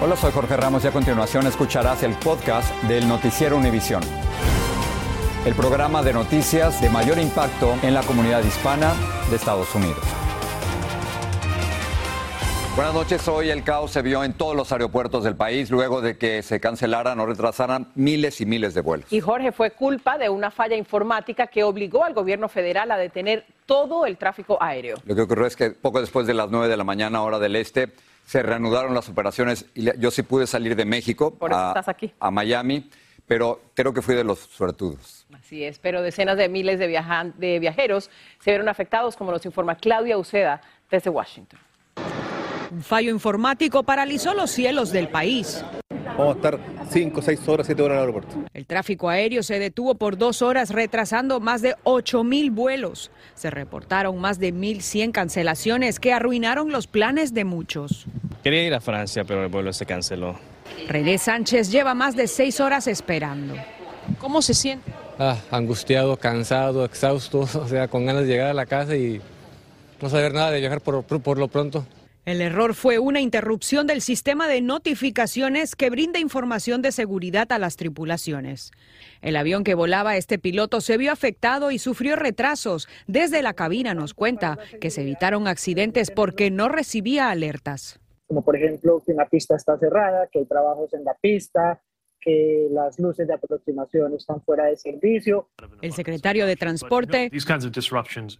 Hola, soy Jorge Ramos y a continuación escucharás el podcast del Noticiero Univisión. El programa de noticias de mayor impacto en la comunidad hispana de Estados Unidos. Buenas noches. Hoy el caos se vio en todos los aeropuertos del país luego de que se cancelaran o retrasaran miles y miles de vuelos. Y Jorge fue culpa de una falla informática que obligó al gobierno federal a detener todo el tráfico aéreo. Lo que ocurrió es que poco después de las 9 de la mañana, hora del este, se reanudaron las operaciones y yo sí pude salir de México Por eso a, estás aquí. a Miami, pero creo que fui de los suertudos. Así es, pero decenas de miles de, viajan- de viajeros se vieron afectados, como nos informa Claudia Uceda desde Washington. Un fallo informático paralizó los cielos del país. Vamos a estar 5, 6 horas, 7 horas en el aeropuerto. El tráfico aéreo se detuvo por dos horas, retrasando más de 8 mil vuelos. Se reportaron más de 1.100 cancelaciones que arruinaron los planes de muchos. Quería ir a Francia, pero el vuelo se canceló. René Sánchez lleva más de seis horas esperando. ¿Cómo se siente? Ah, angustiado, cansado, exhausto, o sea, con ganas de llegar a la casa y no saber nada de viajar por, por- por lo pronto. El error fue una interrupción del sistema de notificaciones que brinda información de seguridad a las tripulaciones. El avión que volaba este piloto se vio afectado y sufrió retrasos. Desde la cabina nos cuenta que se evitaron accidentes porque no recibía alertas. como por ejemplo que una pista está cerrada, que hay trabajos en la pista, que las luces de aproximación están fuera de servicio. El secretario de Transporte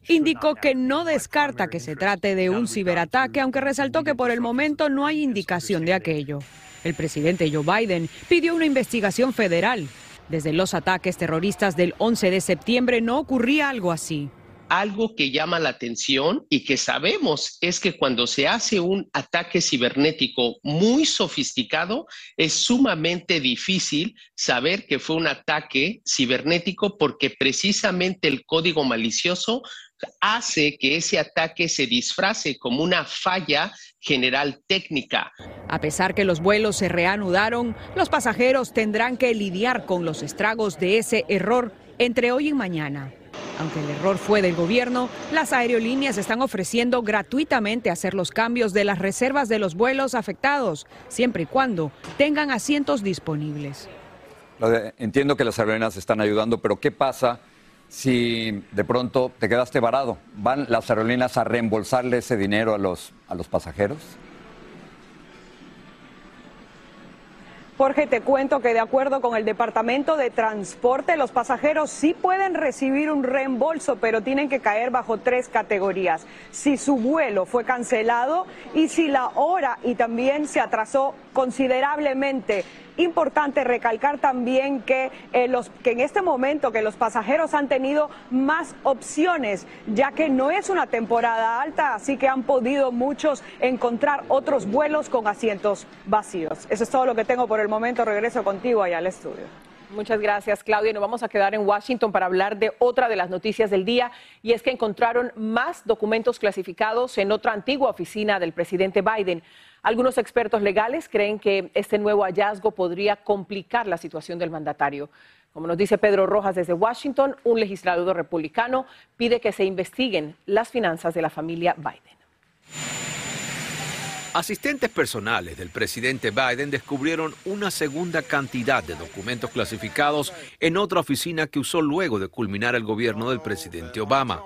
indicó que no descarta que se trate de un ciberataque, aunque resaltó que por el momento no hay indicación de aquello. El presidente Joe Biden pidió una investigación federal. Desde los ataques terroristas del 11 de septiembre no ocurría algo así. Algo que llama la atención y que sabemos es que cuando se hace un ataque cibernético muy sofisticado, es sumamente difícil saber que fue un ataque cibernético porque precisamente el código malicioso hace que ese ataque se disfrace como una falla general técnica. A pesar que los vuelos se reanudaron, los pasajeros tendrán que lidiar con los estragos de ese error entre hoy y mañana. Aunque el error fue del gobierno, las aerolíneas están ofreciendo gratuitamente hacer los cambios de las reservas de los vuelos afectados, siempre y cuando tengan asientos disponibles. Entiendo que las aerolíneas están ayudando, pero ¿qué pasa si de pronto te quedaste varado? ¿Van las aerolíneas a reembolsarle ese dinero a los, a los pasajeros? Jorge, te cuento que de acuerdo con el Departamento de Transporte, los pasajeros sí pueden recibir un reembolso, pero tienen que caer bajo tres categorías. Si su vuelo fue cancelado y si la hora y también se atrasó considerablemente. Importante recalcar también que, eh, los, que en este momento que los pasajeros han tenido más opciones, ya que no es una temporada alta, así que han podido muchos encontrar otros vuelos con asientos vacíos. Eso es todo lo que tengo por el momento. Regreso contigo allá al estudio. Muchas gracias, Claudia. Nos vamos a quedar en Washington para hablar de otra de las noticias del día y es que encontraron más documentos clasificados en otra antigua oficina del presidente Biden. Algunos expertos legales creen que este nuevo hallazgo podría complicar la situación del mandatario. Como nos dice Pedro Rojas desde Washington, un legislador republicano pide que se investiguen las finanzas de la familia Biden. Asistentes personales del presidente Biden descubrieron una segunda cantidad de documentos clasificados en otra oficina que usó luego de culminar el gobierno del presidente Obama.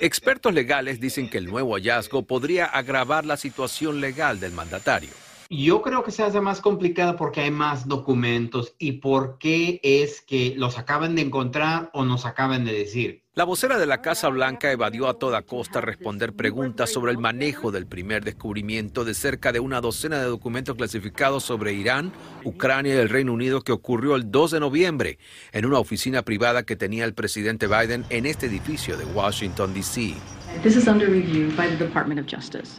Expertos legales dicen que el nuevo hallazgo podría agravar la situación legal del mandatario. Yo creo que se hace más complicada porque hay más documentos y por qué es que los acaban de encontrar o nos acaban de decir. La vocera de la Casa Blanca evadió a toda costa responder preguntas sobre el manejo del primer descubrimiento de cerca de una docena de documentos clasificados sobre Irán, Ucrania y el Reino Unido que ocurrió el 2 de noviembre en una oficina privada que tenía el presidente Biden en este edificio de Washington, D.C.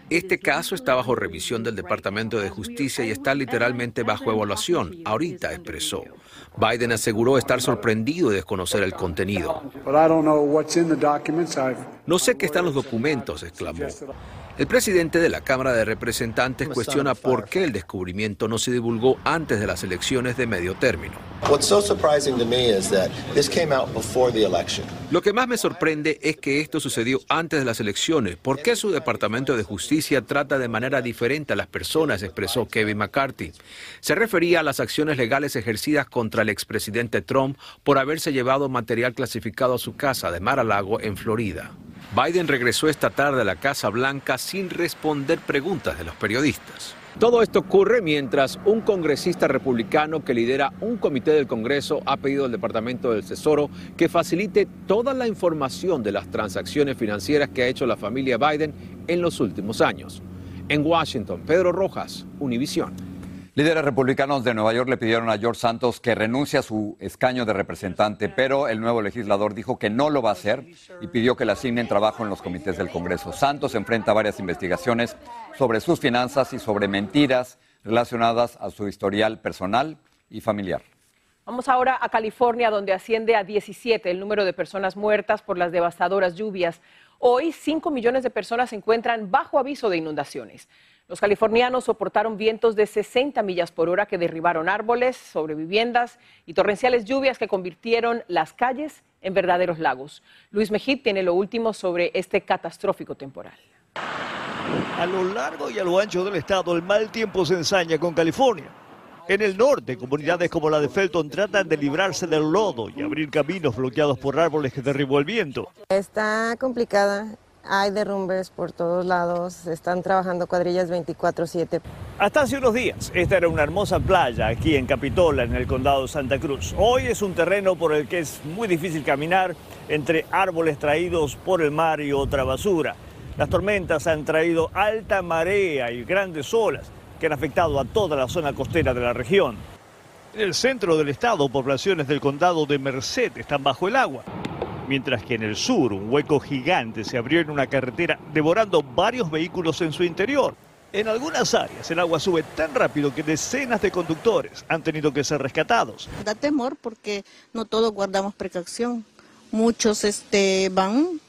Este caso está bajo revisión del Departamento de Justicia y está literalmente bajo evaluación, ahorita expresó. Biden aseguró estar sorprendido de desconocer el contenido. No sé qué están los documentos, exclamó. El presidente de la Cámara de Representantes cuestiona por qué el descubrimiento no se divulgó antes de las elecciones de medio término. Lo que más me sorprende es que esto sucedió antes de las elecciones. ¿Por qué su Departamento de Justicia trata de manera diferente a las personas? expresó Kevin McCarthy. Se refería a las acciones legales ejercidas contra el expresidente Trump por haberse llevado material clasificado a su casa de Mar-a-Lago en Florida. Biden regresó esta tarde a la Casa Blanca sin responder preguntas de los periodistas. Todo esto ocurre mientras un congresista republicano que lidera un comité del Congreso ha pedido al Departamento del Tesoro que facilite toda la información de las transacciones financieras que ha hecho la familia Biden en los últimos años. En Washington, Pedro Rojas, Univisión. Líderes republicanos de Nueva York le pidieron a George Santos que renuncie a su escaño de representante, pero el nuevo legislador dijo que no lo va a hacer y pidió que le asignen trabajo en los comités del Congreso. Santos enfrenta varias investigaciones sobre sus finanzas y sobre mentiras relacionadas a su historial personal y familiar. Vamos ahora a California, donde asciende a 17 el número de personas muertas por las devastadoras lluvias. Hoy, 5 millones de personas se encuentran bajo aviso de inundaciones. Los californianos soportaron vientos de 60 millas por hora que derribaron árboles sobre viviendas y torrenciales lluvias que convirtieron las calles en verdaderos lagos. Luis Mejid tiene lo último sobre este catastrófico temporal. A lo largo y a lo ancho del estado, el mal tiempo se ensaña con California. En el norte, comunidades como la de Felton tratan de librarse del lodo y abrir caminos bloqueados por árboles que derribó el viento. Está complicada hay derrumbes por todos lados, están trabajando cuadrillas 24/7. Hasta hace unos días, esta era una hermosa playa aquí en Capitola, en el condado de Santa Cruz. Hoy es un terreno por el que es muy difícil caminar entre árboles traídos por el mar y otra basura. Las tormentas han traído alta marea y grandes olas que han afectado a toda la zona costera de la región. En el centro del estado, poblaciones del condado de Merced están bajo el agua mientras que en el sur un hueco gigante se abrió en una carretera devorando varios vehículos en su interior. En algunas áreas el agua sube tan rápido que decenas de conductores han tenido que ser rescatados. Da temor porque no todos guardamos precaución. Muchos este, van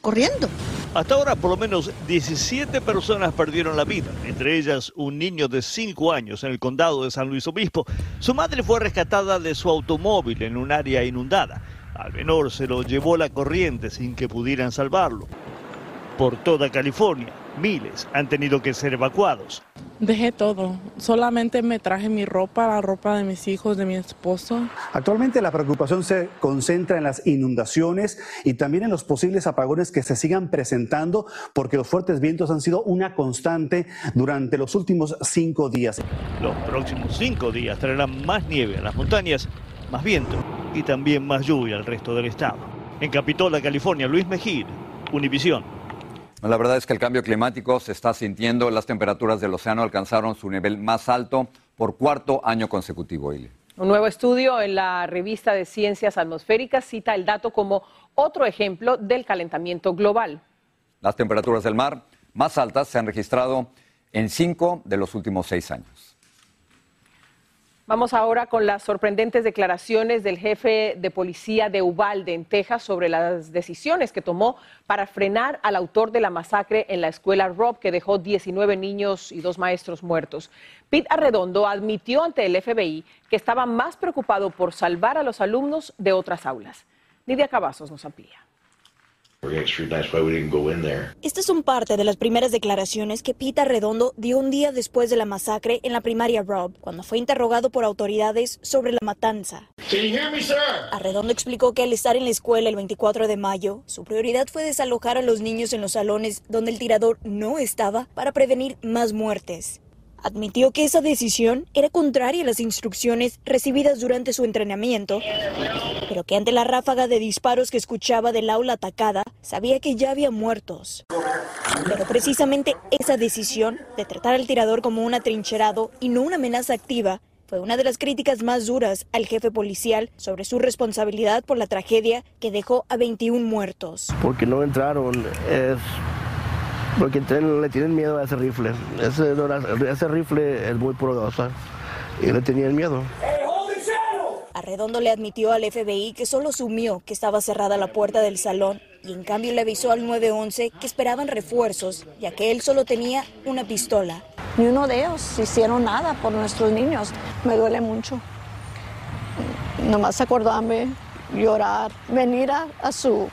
corriendo. Hasta ahora por lo menos 17 personas perdieron la vida, entre ellas un niño de 5 años en el condado de San Luis Obispo. Su madre fue rescatada de su automóvil en un área inundada. Al menor se lo llevó la corriente sin que pudieran salvarlo. Por toda California, miles han tenido que ser evacuados. Dejé todo, solamente me traje mi ropa, la ropa de mis hijos, de mi esposo. Actualmente la preocupación se concentra en las inundaciones y también en los posibles apagones que se sigan presentando porque los fuertes vientos han sido una constante durante los últimos cinco días. Los próximos cinco días traerán más nieve a las montañas, más viento y también más lluvia al resto del estado. En Capitola, California, Luis Mejir, Univisión. La verdad es que el cambio climático se está sintiendo. Las temperaturas del océano alcanzaron su nivel más alto por cuarto año consecutivo. Un nuevo estudio en la revista de Ciencias Atmosféricas cita el dato como otro ejemplo del calentamiento global. Las temperaturas del mar más altas se han registrado en cinco de los últimos seis años. Vamos ahora con las sorprendentes declaraciones del jefe de policía de Uvalde, en Texas, sobre las decisiones que tomó para frenar al autor de la masacre en la escuela Rob, que dejó 19 niños y dos maestros muertos. Pete Arredondo admitió ante el FBI que estaba más preocupado por salvar a los alumnos de otras aulas. Lidia Cavazos nos amplía. Estas son parte de las primeras declaraciones que Pita Redondo dio un día después de la masacre en la primaria Rob, cuando fue interrogado por autoridades sobre la matanza. Arredondo explicó que al estar en la escuela el 24 de mayo, su prioridad fue desalojar a los niños en los salones donde el tirador no estaba para prevenir más muertes. Admitió que esa decisión era contraria a las instrucciones recibidas durante su entrenamiento, pero que ante la ráfaga de disparos que escuchaba del aula atacada, sabía que ya había muertos. Pero precisamente esa decisión de tratar al tirador como un atrincherado y no una amenaza activa fue una de las críticas más duras al jefe policial sobre su responsabilidad por la tragedia que dejó a 21 muertos. Porque no entraron es porque le tienen miedo a ese rifle. Ese, ese rifle es muy poderoso y le tenían miedo. Arredondo le admitió al FBI que solo asumió que estaba cerrada la puerta del salón y en cambio le avisó al 911 que esperaban refuerzos, ya que él solo tenía una pistola. Ni uno de ellos hicieron nada por nuestros niños. Me duele mucho. Nomás acordarme, llorar, venir a, su,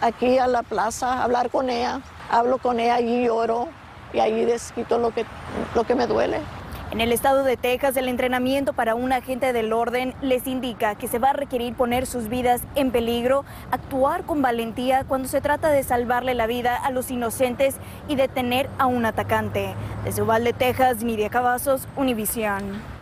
aquí a la plaza, hablar con ella, hablo con ella y lloro y ahí desquito lo que, lo que me duele. En el estado de Texas, el entrenamiento para un agente del orden les indica que se va a requerir poner sus vidas en peligro, actuar con valentía cuando se trata de salvarle la vida a los inocentes y detener a un atacante. Desde Uvalde, Texas, Miria Cavazos, Univisión.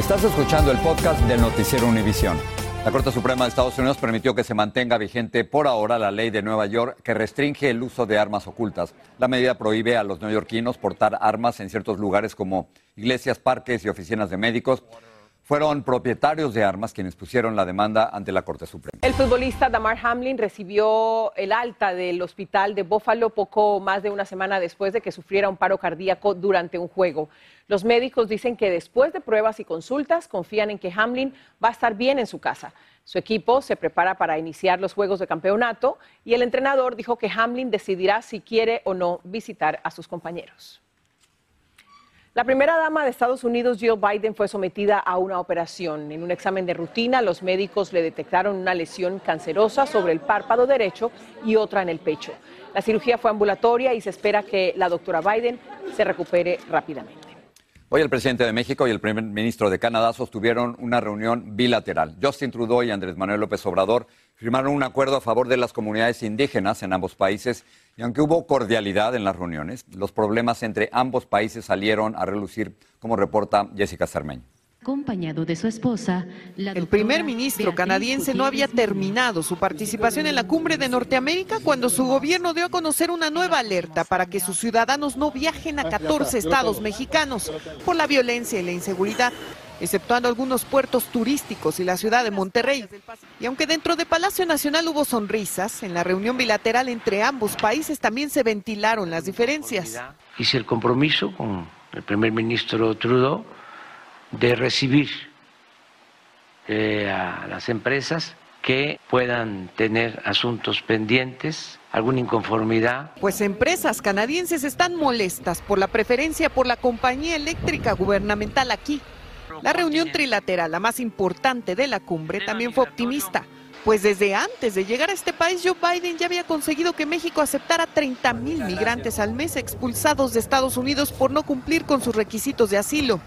Estás escuchando el podcast del noticiero Univisión. La Corte Suprema de Estados Unidos permitió que se mantenga vigente por ahora la ley de Nueva York que restringe el uso de armas ocultas. La medida prohíbe a los neoyorquinos portar armas en ciertos lugares como iglesias, parques y oficinas de médicos. Fueron propietarios de armas quienes pusieron la demanda ante la Corte Suprema. El futbolista Damar Hamlin recibió el alta del hospital de Buffalo poco más de una semana después de que sufriera un paro cardíaco durante un juego. Los médicos dicen que después de pruebas y consultas confían en que Hamlin va a estar bien en su casa. Su equipo se prepara para iniciar los Juegos de Campeonato y el entrenador dijo que Hamlin decidirá si quiere o no visitar a sus compañeros. La primera dama de Estados Unidos, Jill Biden, fue sometida a una operación. En un examen de rutina, los médicos le detectaron una lesión cancerosa sobre el párpado derecho y otra en el pecho. La cirugía fue ambulatoria y se espera que la doctora Biden se recupere rápidamente. Hoy el presidente de México y el primer ministro de Canadá sostuvieron una reunión bilateral. Justin Trudeau y Andrés Manuel López Obrador firmaron un acuerdo a favor de las comunidades indígenas en ambos países y aunque hubo cordialidad en las reuniones, los problemas entre ambos países salieron a relucir, como reporta Jessica Cermeño acompañado de su esposa. el primer ministro canadiense no había terminado su participación en la cumbre de Norteamérica cuando su gobierno dio a conocer una nueva alerta para que sus ciudadanos no viajen a 14 estados mexicanos por la violencia y la inseguridad exceptuando algunos puertos turísticos y la ciudad de Monterrey. Y aunque dentro de Palacio Nacional hubo sonrisas, en la reunión bilateral entre ambos países también se ventilaron las diferencias. Si el compromiso con el primer ministro Trudeau, de recibir eh, a las empresas que puedan tener asuntos pendientes, alguna inconformidad. Pues empresas canadienses están molestas por la preferencia por la compañía eléctrica gubernamental aquí. La reunión trilateral, la más importante de la cumbre, también fue optimista, pues desde antes de llegar a este país, Joe Biden ya había conseguido que México aceptara 30 mil migrantes al mes expulsados de Estados Unidos por no cumplir con sus requisitos de asilo.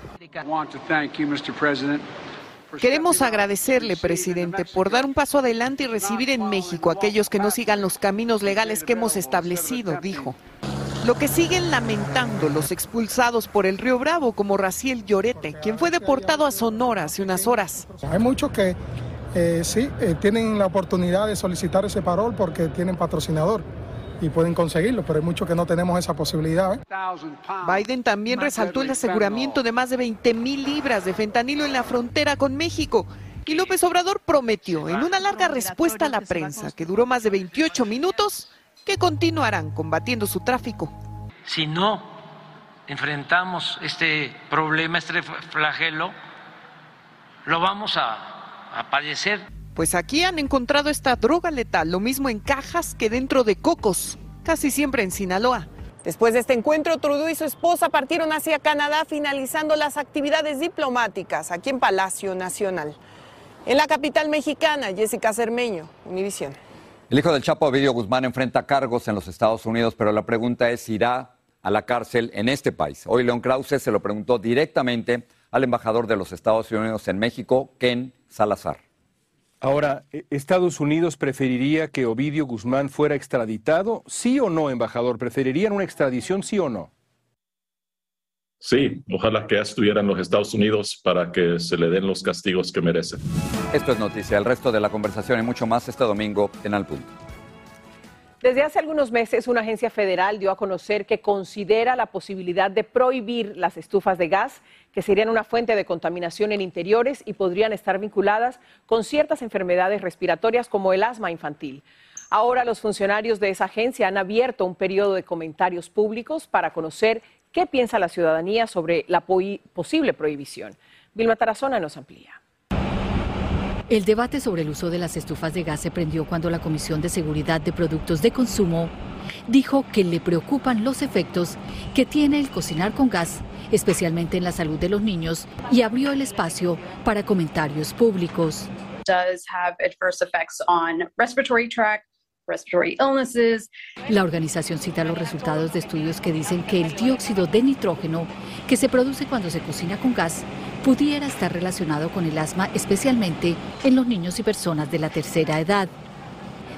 Queremos agradecerle, presidente, por dar un paso adelante y recibir en México a aquellos que no sigan los caminos legales que hemos establecido, dijo. Lo que siguen lamentando los expulsados por el Río Bravo, como Raciel Llorete, quien fue deportado a Sonora hace unas horas. Hay muchos que eh, sí eh, tienen la oportunidad de solicitar ese parol porque tienen patrocinador y pueden conseguirlo, pero hay muchos que no tenemos esa posibilidad. ¿eh? Biden también resaltó el aseguramiento de más de 20 mil libras de fentanilo en la frontera con México. Y López Obrador prometió, en una larga respuesta a la prensa, que duró más de 28 minutos, que continuarán combatiendo su tráfico. Si no enfrentamos este problema, este flagelo, lo vamos a, a padecer. Pues aquí han encontrado esta droga letal, lo mismo en cajas que dentro de cocos, casi siempre en Sinaloa. Después de este encuentro, Trudeau y su esposa partieron hacia Canadá, finalizando las actividades diplomáticas aquí en Palacio Nacional. En la capital mexicana, Jessica Cermeño, Univisión. El hijo del Chapo, Ovidio Guzmán, enfrenta cargos en los Estados Unidos, pero la pregunta es, ¿irá a la cárcel en este país? Hoy León Krause se lo preguntó directamente al embajador de los Estados Unidos en México, Ken Salazar. Ahora, ¿e-, ¿Estados Unidos preferiría que Ovidio Guzmán fuera extraditado? ¿Sí o no, embajador? ¿Preferirían una extradición, sí o no? Sí, ojalá que estuviera en los Estados Unidos para que se le den los castigos que merece. Esto es noticia. El resto de la conversación y mucho más este domingo en Al Punto. Desde hace algunos meses, una agencia federal dio a conocer que considera la posibilidad de prohibir las estufas de gas, que serían una fuente de contaminación en interiores y podrían estar vinculadas con ciertas enfermedades respiratorias como el asma infantil. Ahora los funcionarios de esa agencia han abierto un periodo de comentarios públicos para conocer qué piensa la ciudadanía sobre la posible prohibición. Vilma Tarazona nos amplía. El debate sobre el uso de las estufas de gas se prendió cuando la Comisión de Seguridad de Productos de Consumo dijo que le preocupan los efectos que tiene el cocinar con gas, especialmente en la salud de los niños, y abrió el espacio para comentarios públicos. La organización cita los resultados de estudios que dicen que el dióxido de nitrógeno que se produce cuando se cocina con gas pudiera estar relacionado con el asma, especialmente en los niños y personas de la tercera edad.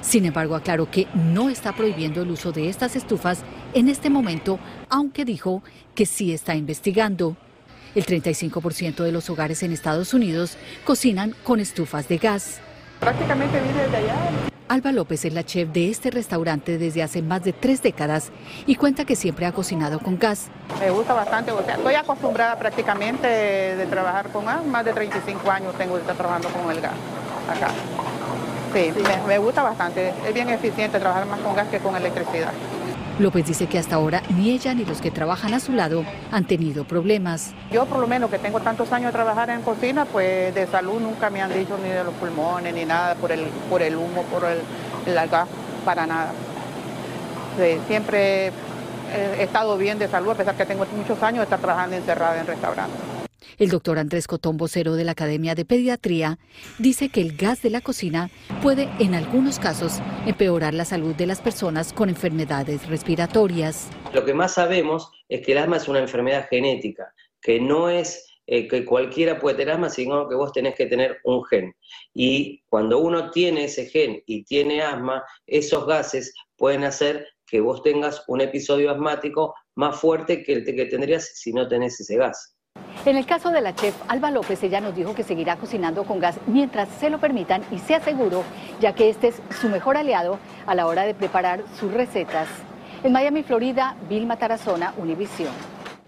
Sin embargo, aclaró que no está prohibiendo el uso de estas estufas en este momento, aunque dijo que sí está investigando. El 35% de los hogares en Estados Unidos cocinan con estufas de gas. Prácticamente vive de allá. Alba López es la chef de este restaurante desde hace más de tres décadas y cuenta que siempre ha cocinado con gas. Me gusta bastante, estoy acostumbrada prácticamente de trabajar con gas, más de 35 años tengo de estar trabajando con el gas acá. Sí, me, me gusta bastante, es bien eficiente trabajar más con gas que con electricidad. López dice que hasta ahora ni ella ni los que trabajan a su lado han tenido problemas. Yo por lo menos que tengo tantos años de trabajar en cocina, pues de salud nunca me han dicho ni de los pulmones ni nada por el, por el humo, por el, el gas, para nada. siempre he estado bien de salud a pesar que tengo muchos años de estar trabajando encerrada en restaurantes. El doctor Andrés Cotón, vocero de la Academia de Pediatría, dice que el gas de la cocina puede, en algunos casos, empeorar la salud de las personas con enfermedades respiratorias. Lo que más sabemos es que el asma es una enfermedad genética, que no es eh, que cualquiera puede tener asma, sino que vos tenés que tener un gen. Y cuando uno tiene ese gen y tiene asma, esos gases pueden hacer que vos tengas un episodio asmático más fuerte que el que tendrías si no tenés ese gas. En el caso de la chef Alba López, ella nos dijo que seguirá cocinando con gas mientras se lo permitan y sea seguro, ya que este es su mejor aliado a la hora de preparar sus recetas. En Miami, Florida, Vilma Tarazona, Univisión.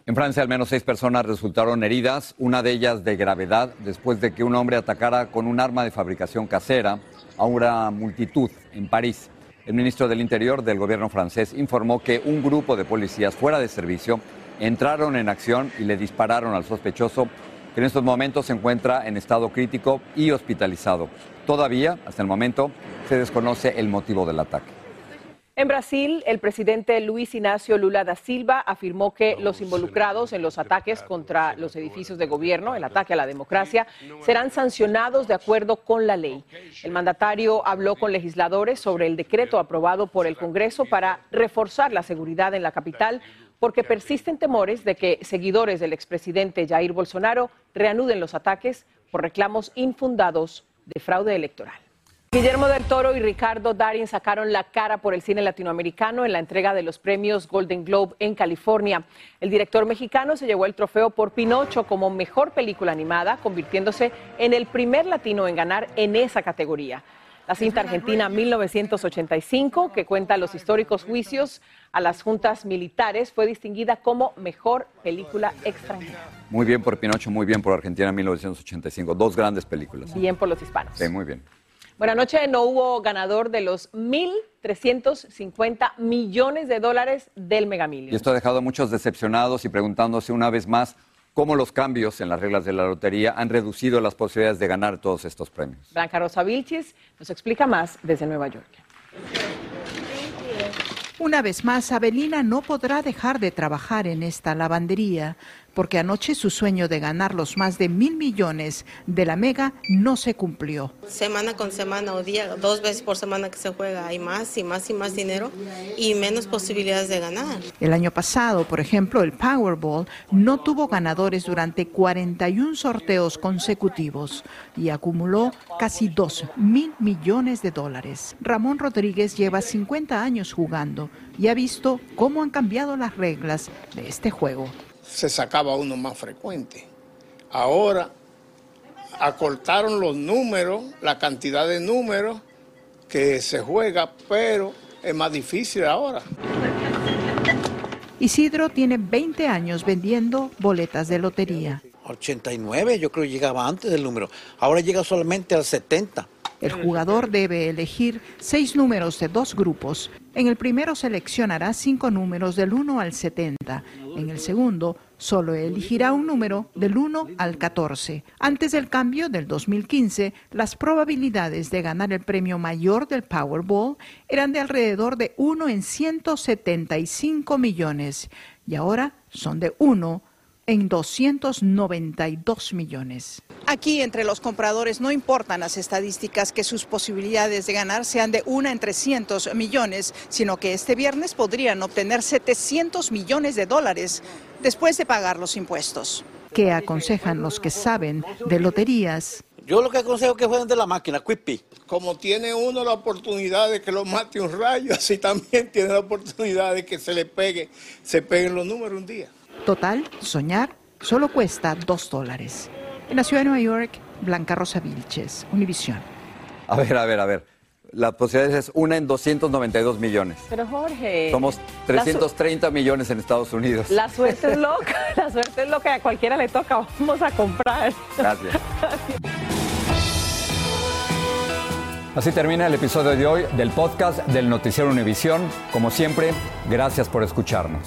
En Francia, al menos seis personas resultaron heridas, una de ellas de gravedad, después de que un hombre atacara con un arma de fabricación casera a una multitud en París. El ministro del Interior del gobierno francés informó que un grupo de policías fuera de servicio entraron en acción y le dispararon al sospechoso, que en estos momentos se encuentra en estado crítico y hospitalizado. Todavía, hasta el momento, se desconoce el motivo del ataque. En Brasil, el presidente Luis Ignacio Lula da Silva afirmó que los involucrados en los ataques contra los edificios de gobierno, el ataque a la democracia, serán sancionados de acuerdo con la ley. El mandatario habló con legisladores sobre el decreto aprobado por el Congreso para reforzar la seguridad en la capital porque persisten temores de que seguidores del expresidente Jair Bolsonaro reanuden los ataques por reclamos infundados de fraude electoral. Guillermo del Toro y Ricardo Darin sacaron la cara por el cine latinoamericano en la entrega de los premios Golden Globe en California. El director mexicano se llevó el trofeo por Pinocho como mejor película animada, convirtiéndose en el primer latino en ganar en esa categoría. La cinta argentina 1985, que cuenta los históricos juicios a las juntas militares, fue distinguida como mejor película extranjera. Muy bien por Pinocho, muy bien por Argentina 1985. Dos grandes películas. Bien por los hispanos. Sí, muy bien. Bueno, anoche no hubo ganador de los 1.350 millones de dólares del Mega Y esto ha dejado a muchos decepcionados y preguntándose una vez más cómo los cambios en las reglas de la lotería han reducido las posibilidades de ganar todos estos premios. Blanca Rosa Vilchis nos explica más desde Nueva York. Una vez más, Abelina no podrá dejar de trabajar en esta lavandería porque anoche su sueño de ganar los más de mil millones de la Mega no se cumplió. Semana con semana o día, dos veces por semana que se juega, hay más y más y más dinero y menos posibilidades de ganar. El año pasado, por ejemplo, el Powerball no tuvo ganadores durante 41 sorteos consecutivos y acumuló casi 2 mil millones de dólares. Ramón Rodríguez lleva 50 años jugando y ha visto cómo han cambiado las reglas de este juego se sacaba uno más frecuente. Ahora acortaron los números, la cantidad de números que se juega, pero es más difícil ahora. Isidro tiene 20 años vendiendo boletas de lotería. 89, yo creo que llegaba antes del número. Ahora llega solamente al 70. El jugador debe elegir seis números de dos grupos. En el primero seleccionará cinco números del 1 al 70. En el segundo solo elegirá un número del 1 al 14. Antes del cambio del 2015, las probabilidades de ganar el premio mayor del Powerball eran de alrededor de 1 en 175 millones y ahora son de 1 en 292 millones. Aquí entre los compradores no importan las estadísticas que sus posibilidades de ganar sean de una en 300 millones, sino que este viernes podrían obtener 700 millones de dólares después de pagar los impuestos. ¿Qué aconsejan los que saben de loterías? Yo lo que aconsejo es que jueguen de la máquina, Quippy. Como tiene uno la oportunidad de que lo mate un rayo, así también tiene la oportunidad de que se le pegue, se peguen los números un día. Total, soñar solo cuesta dos dólares. En la ciudad de Nueva York, Blanca Rosa Vilches, Univisión. A ver, a ver, a ver. La posibilidad es una en 292 millones. Pero Jorge. Somos 330 millones en Estados Unidos. La suerte es loca, la suerte es loca, a cualquiera le toca, vamos a comprar. Gracias. Así termina el episodio de hoy del podcast del Noticiero Univisión. Como siempre, gracias por escucharnos.